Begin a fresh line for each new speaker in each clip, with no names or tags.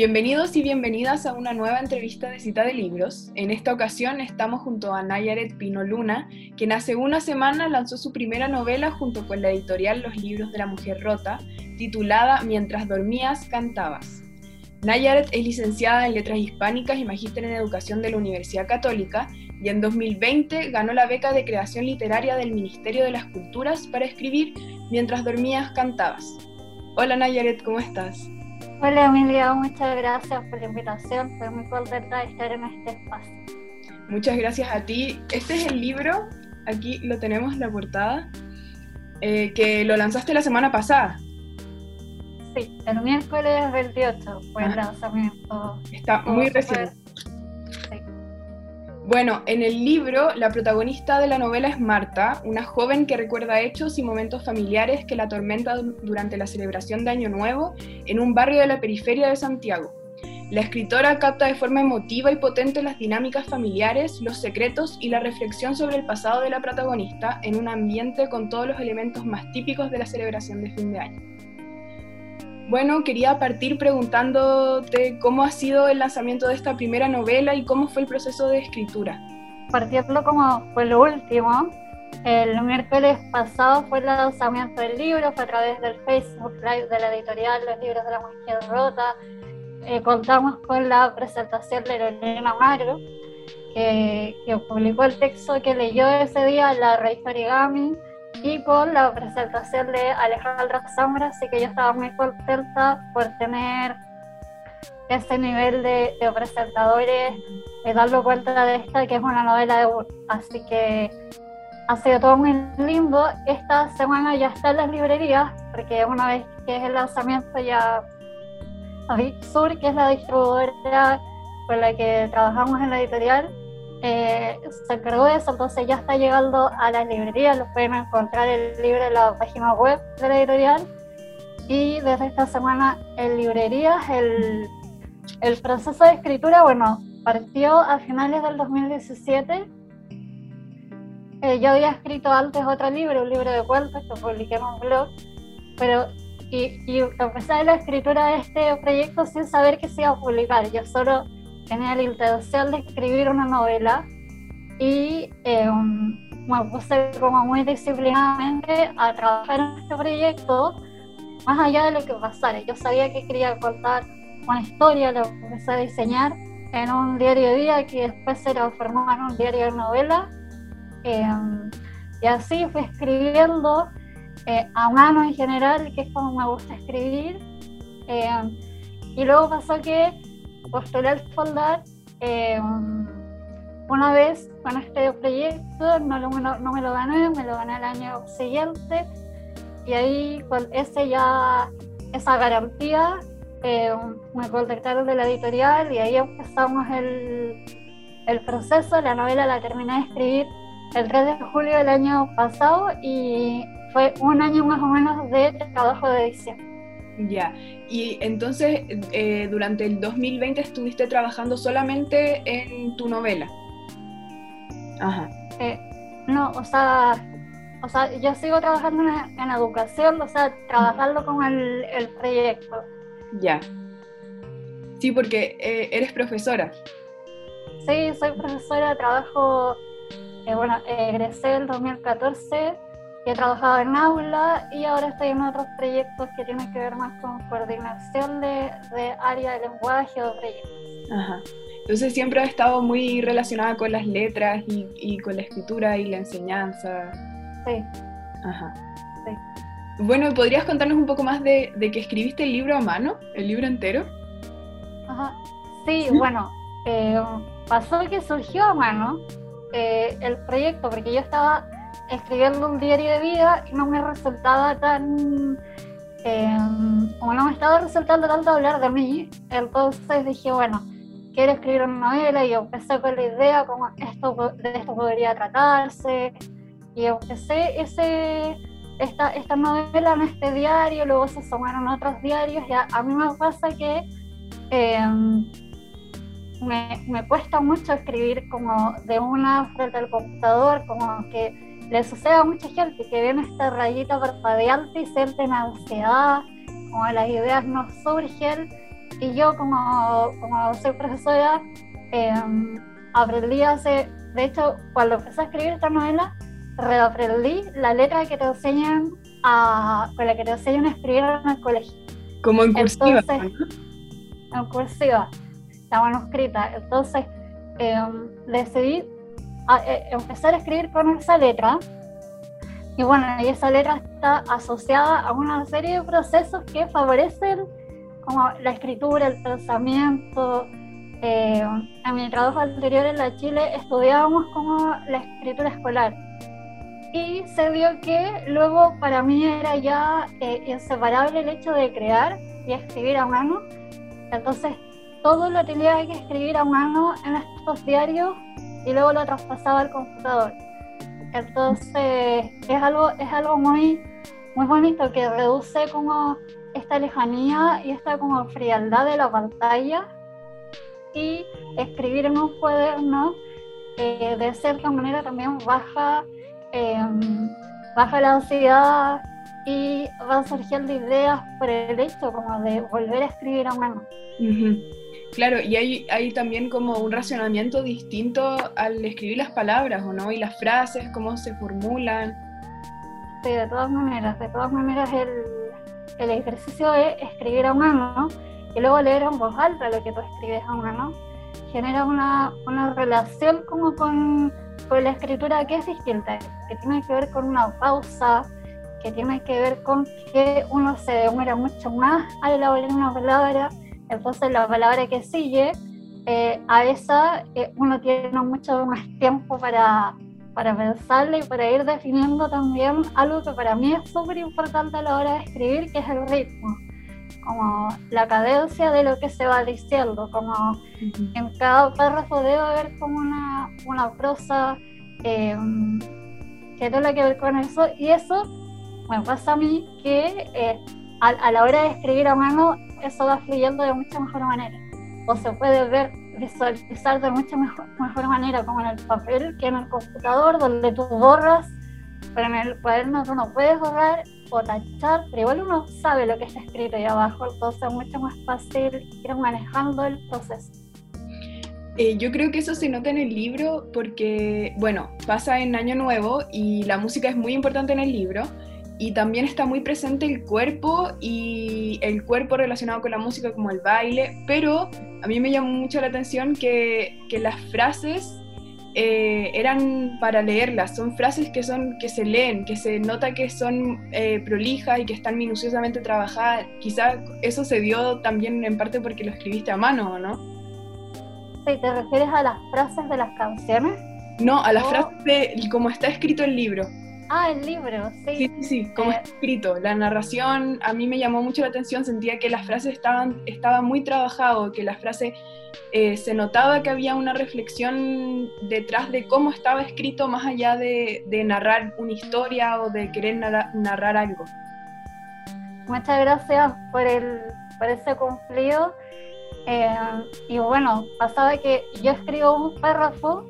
Bienvenidos y bienvenidas a una nueva entrevista de Cita de Libros. En esta ocasión estamos junto a Nayaret Pino Luna, quien hace una semana lanzó su primera novela junto con la editorial Los Libros de la Mujer Rota, titulada Mientras dormías, cantabas. Nayaret es licenciada en Letras Hispánicas y magíster en Educación de la Universidad Católica y en 2020 ganó la beca de creación literaria del Ministerio de las Culturas para escribir Mientras dormías, cantabas. Hola Nayaret, ¿cómo estás?
Hola Emilia, muchas gracias por la invitación. Fue muy contenta de estar en este espacio.
Muchas gracias a ti. Este es el libro, aquí lo tenemos, la portada, eh, que lo lanzaste la semana pasada.
Sí, el miércoles 28 fue el lanzamiento.
Está muy reciente. Bueno, en el libro, la protagonista de la novela es Marta, una joven que recuerda hechos y momentos familiares que la atormentan durante la celebración de Año Nuevo en un barrio de la periferia de Santiago. La escritora capta de forma emotiva y potente las dinámicas familiares, los secretos y la reflexión sobre el pasado de la protagonista en un ambiente con todos los elementos más típicos de la celebración de fin de año. Bueno, quería partir preguntándote cómo ha sido el lanzamiento de esta primera novela y cómo fue el proceso de escritura.
Partiendo como fue lo último, el miércoles pasado fue el lanzamiento del libro, fue a través del Facebook Live de la editorial Los Libros de la Mujer Rota. Eh, contamos con la presentación de Lorena Magro, que, que, publicó el texto que leyó ese día la Rey Origami y con la presentación de Alejandra Sombra, así que yo estaba muy contenta por tener ese nivel de, presentadores, de darlo cuenta de esta, que es una novela de así que ha sido todo muy lindo. Esta semana ya está en las librerías, porque una vez que es el lanzamiento ya Sur, que es la distribuidora con la que trabajamos en la editorial, eh, se encargó de eso, entonces ya está llegando a las librerías, lo pueden encontrar el libro en la página web de la editorial y desde esta semana en librerías el, el proceso de escritura, bueno, partió a finales del 2017. Eh, yo había escrito antes otro libro, un libro de cuentos que publiqué en un blog, pero y, y empecé la escritura de este proyecto sin saber que se iba a publicar. Yo solo tenía la intención de escribir una novela y eh, me puse como muy disciplinadamente a trabajar en este proyecto más allá de lo que pasara. Yo sabía que quería contar una historia, lo empecé a diseñar en un diario día que después se transformó en un diario de novela. Eh, y así fui escribiendo eh, a mano en general, que es como me gusta escribir. y luego pasó que postulé al Foldar eh, una vez con este proyecto, no, me lo gané, me lo gané el año siguiente y ahí con ese ya, esa garantía eh, me contactaron de la editorial y ahí empezamos el, el proceso, la novela la terminé de escribir el 3 de julio del año pasado y fue un año más o menos de trabajo de edición.
Ya, y entonces eh, durante el 2020 estuviste trabajando solamente en tu novela.
Ajá. Eh, no, o sea, o sea, yo sigo trabajando en, educación, o sea, trabajando con el, el proyecto.
Ya. Sí, porque eh, eres profesora.
Sí, soy profesora, trabajo, bueno, egresé el 2014 he trabajado en aula y ahora estoy en otros proyectos que tienen que ver más con coordinación de, de área de lenguaje o proyectos.
Ajá. Entonces siempre ha estado muy relacionada con las letras y, y, con la escritura y la enseñanza.
Sí.
Ajá. Sí. Bueno, ¿podrías contarnos un poco más de, de, que escribiste el libro a mano, el libro entero?
Ajá. Sí, bueno, eh, pasó que surgió a mano eh, el proyecto porque yo estaba escribiendo un diario de vida y no me resultaba tan, eh, como no me estaba resultando tanto hablar de mí, entonces dije, bueno, quiero escribir una novela y empecé con la idea como esto, de esto podría tratarse. Y empecé ese, esta, esta novela en este diario, luego se sumaron otros diarios. Y a, mí me pasa que eh, me, me, cuesta mucho escribir como de una frente al computador, como que le sucede a mucha gente que ven esta rayita parpadeante y sienten ansiedad, como las ideas no surgen. y yo como, como soy profesora, em, aprendí hace, de hecho, cuando empecé a escribir esta novela, reaprendí la letra que te enseñan a, con la que te enseñan a escribir en el colegio.
Como en cursiva.
En cursiva, la manuscrita. Entonces, em, decidí eh, empezar a escribir con esa letra. Y bueno, y esa letra está asociada a una serie de procesos que favorecen como la escritura, el pensamiento. Eh, en mi trabajo anterior en la Chile estudiábamos como la escritura escolar. Y se vio que luego para mí era ya eh, inseparable el hecho de crear y escribir a mano. Entonces todo lo tenía que escribir a mano en estos diarios y luego lo traspasaba al computador. Entonces es algo, es algo muy, muy bonito que reduce como esta lejanía y esta como frialdad de la pantalla y escribir en un cuaderno eh, de cierta manera también baja, em, baja la ansiedad y va surgiendo ideas por el hecho como de volver a escribir a mano.
Claro, y hay, también como un racionamiento distinto al escribir las palabras, ¿o no? Y las frases, cómo se formulan.
Sí, de todas maneras, de todas maneras el, ejercicio de escribir a mano y luego leer en voz alta lo que tú escribes a mano genera una, relación como con, con la escritura que es distinta, que tiene que ver con una pausa, que tiene que ver con que uno se demora mucho más al elaborar una palabra entonces la palabra que sigue, eh, a esa eh, uno tiene mucho más tiempo para, para pensarla y para ir definiendo también algo que para mí es súper importante a la hora de escribir, que es el ritmo, como la cadencia de lo que se va diciendo, como en cada párrafo debe haber como una, una prosa eh, que tiene que ver con eso, y eso me pasa a mí que a, a la hora de escribir a mano eso va fluyendo de mucha mejor manera. O se puede ver, visualizar de mucha mejor, mejor manera, como en el papel que en el computador, donde tú borras, pero en el cuaderno tú no puedes borrar o tachar, pero igual uno sabe lo que está escrito ahí abajo, entonces es mucho más fácil ir manejando el proceso.
Eh, yo creo que eso se nota en el libro porque, bueno, pasa en Año Nuevo y la música es muy importante en el libro, y también está muy presente el cuerpo y el cuerpo relacionado con la música como el baile, pero a mí me llamó mucho la atención que, que las frases eh, eran para leerlas, son frases que, son, que se leen, que se nota que son eh, prolijas y que están minuciosamente trabajadas. Quizá eso se dio también en parte porque lo escribiste a mano, ¿no?
Sí, ¿te refieres a las frases de las canciones?
No, a las frases de cómo está escrito el libro.
Ah, el libro, sí.
Sí, sí, sí, como eh, escrito. La narración a mí me llamó mucho la atención, sentía que las frases estaban, estaba muy trabajado, que las frases eh, se notaba que había una reflexión detrás de cómo estaba escrito más allá de, narrar una historia o de querer narrar, algo.
Muchas gracias por, el, por ese cumplido. Eh, y bueno, pasaba que yo escribo un párrafo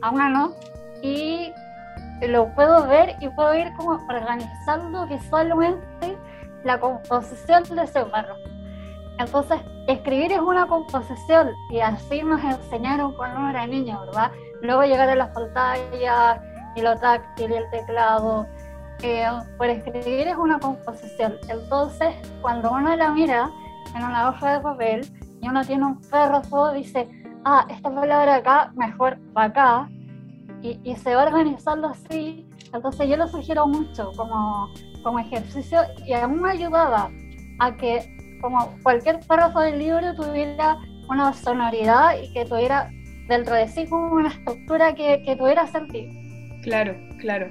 a mano y lo puedo ver y puedo ir como organizando visualmente la composición de ese párrafo. Entonces, escribir es una composición y así nos enseñaron cuando era niño, ¿verdad? Luego llegar a las pantallas y lo táctil y el teclado. Eh, por escribir es una composición. Entonces, cuando uno la mira en una hoja de papel y uno tiene un párrafo, dice, ah, esta palabra acá, mejor para acá, y, se va organizando así. Entonces yo lo sugiero mucho como, como ejercicio y a mí me ayudaba a que como cualquier párrafo del libro tuviera una sonoridad y que tuviera dentro de sí como una estructura que, que tuviera sentido.
Claro, claro.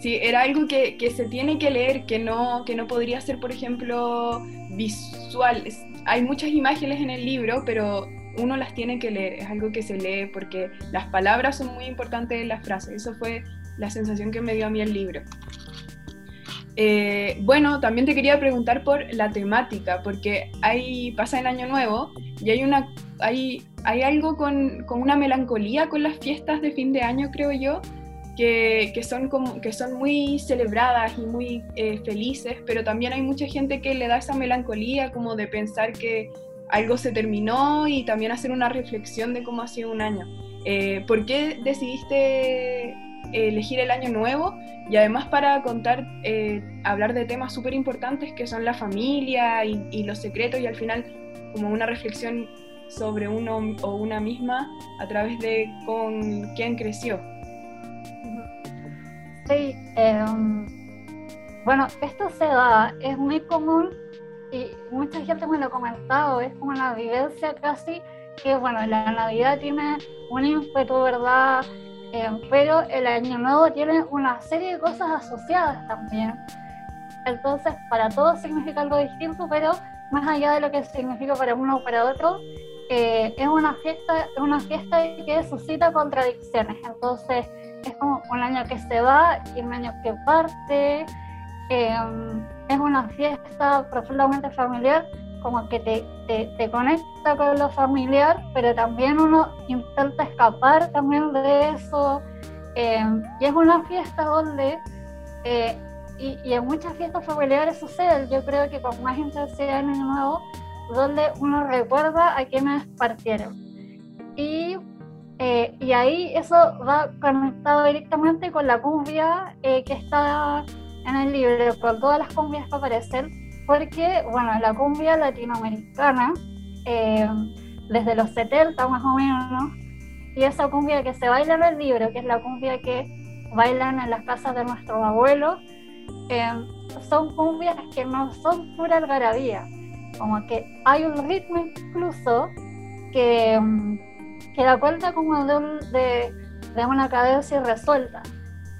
Sí, era algo que, que, se tiene que leer, que no, que no podría ser, por ejemplo, visual. Hay muchas imágenes en el libro, pero uno las tiene que leer, es algo que se lee porque las palabras son muy importantes en las frases. Eso fue la sensación que me dio a mí el libro. Eh, bueno, también te quería preguntar por la temática, porque hay, pasa el Año Nuevo y hay, una, hay, hay algo con, con una melancolía con las fiestas de fin de año, creo yo, que, que, son, como, que son muy celebradas y muy eh, felices, pero también hay mucha gente que le da esa melancolía como de pensar que algo se terminó y también hacer una reflexión de cómo ha sido un año. Eh, ¿Por qué decidiste elegir el año nuevo? Y además para contar, eh, hablar de temas súper importantes que son la familia y, los secretos y al final como una reflexión sobre uno o una misma a través de con quién creció.
Sí, em, bueno, esto se da, es muy común y mucha gente me lo ha comentado, es como una vivencia casi que, bueno, la Navidad tiene un ímpetu, ¿verdad? Eh, pero el Año Nuevo tiene una serie de cosas asociadas también. Entonces, para todos significa algo distinto, pero más allá de lo que significa para uno o para otro, eh, es una fiesta, es una fiesta que suscita contradicciones. Entonces, es como un año que se va y un año que parte. Eh, es una fiesta profundamente familiar, como que te, te, conecta con lo familiar, pero también uno intenta escapar también de eso. Eh, y es una fiesta donde, eh, y, y, en muchas fiestas familiares sucede, yo creo que con más intensidad en el nuevo, donde uno recuerda a quienes partieron. Y, eh, y ahí eso va conectado directamente con la cumbia que está en el libro, con todas las cumbias que aparecen porque, bueno, la cumbia latinoamericana, eh, desde los 70 más o menos, y esa cumbia que se baila en el libro, que es la cumbia que bailan en las casas de nuestros abuelos, eh, son cumbias que no son pura algarabía, como que hay un ritmo incluso que, que da cuenta como de, de, una cadencia resuelta.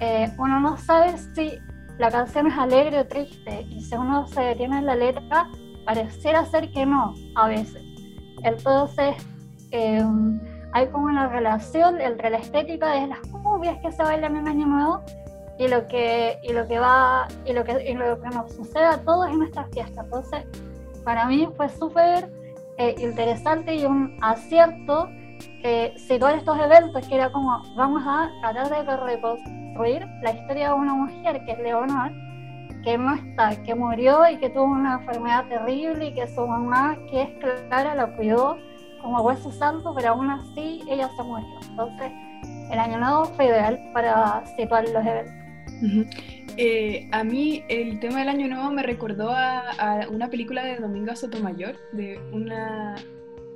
Eh, uno no sabe si la canción es alegre o triste y si uno se detiene en la letra, pareciera ser que no, a veces. Entonces, em, hay como una relación entre la estética de las cumbias que se bailan en Año Nuevo y lo que, y lo que va, y lo que, y lo que nos sucede a todos en nuestras fiestas. Entonces, para mí fue súper eh, interesante y un acierto eh, situar estos eventos que era como, vamos a tratar de reconstruir la historia de una mujer que es Leonor, que no está, que murió y que tuvo una enfermedad terrible y que su mamá, que es Clara, la cuidó como hueso santo, pero aún así ella se murió. Entonces, el año nuevo fue ideal para situar los eventos.
Eh, a mí el tema del año nuevo me recordó a, una película de Domingo Sotomayor, de una,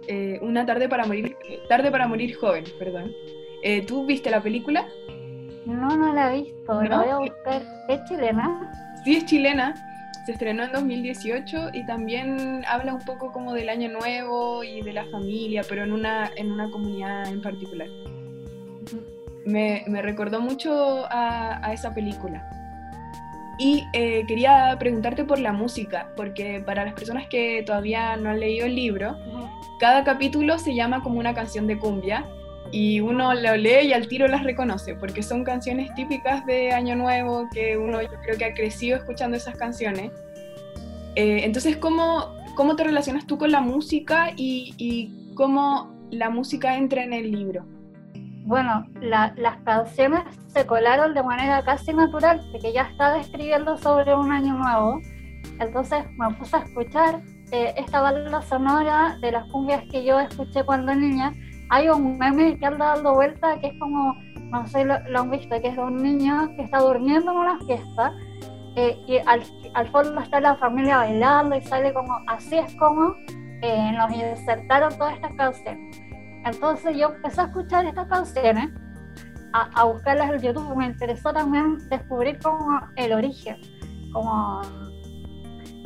eh, una tarde para morir, tarde para morir joven, perdón. Eh, ¿Tú viste la película?
No, no la he visto, la voy a buscar. ¿Es chilena?
Sí, es chilena. Se estrenó en 2018 y también habla un poco como del año nuevo y de la familia, pero en una, en una comunidad en particular. Me, me recordó mucho a, a, esa película. Y eh, quería preguntarte por la música, porque para las personas que todavía no han leído el libro, cada capítulo se llama como una canción de cumbia y uno lo lee y al tiro las reconoce, porque son canciones típicas de Año Nuevo, que uno yo creo que ha crecido escuchando esas canciones. Eh, entonces, ¿cómo, ¿cómo te relacionas tú con la música y, y cómo la música entra en el libro?
Bueno, las canciones se colaron de manera casi natural, porque ya estaba escribiendo sobre un año nuevo. Entonces me puse a escuchar eh, esta banda sonora de las cumbias que yo escuché cuando niña hay un meme que anda dando vuelta que es como, no sé, lo, lo han visto, que es de un niño que está durmiendo en una fiesta eh, y al, al, fondo está la familia bailando y sale como, así es como eh, nos insertaron todas estas canciones. Entonces yo empecé a escuchar estas canciones, a, a buscarlas en YouTube, me interesó también descubrir como el origen, como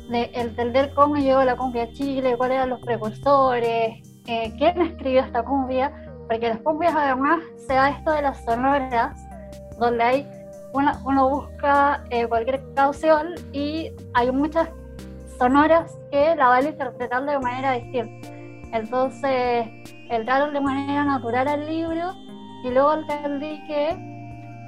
de entender cómo llegó la cumbia a Chile, cuáles eran los precursores, eh, quién escribió esta cumbia, porque las cumbias además se da esto de las sonoras, donde hay uno busca eh, cualquier canción y hay muchas sonoras que la van interpretando de manera distinta. Entonces, entraron de manera natural al libro y luego entendí que,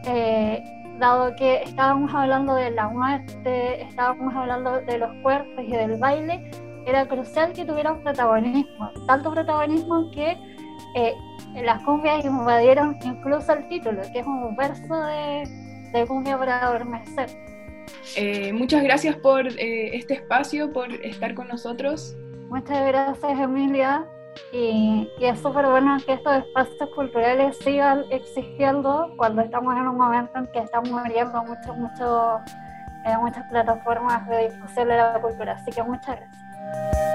eh, dado que estábamos hablando de la muerte, estábamos hablando de los cuerpos y del baile, era crucial que tuviera un protagonismo, tanto protagonismo que eh, las cumbias invadieron incluso el título, que es un verso de, de cumbia para adormecer.
Eh, muchas gracias por eh, este espacio, por estar con nosotros.
Muchas gracias, Emilia. Y, es súper bueno que estos espacios culturales sigan existiendo cuando estamos en un momento en que estamos muriendo mucho, mucho, en muchas plataformas de difusión de la cultura. Así que muchas gracias.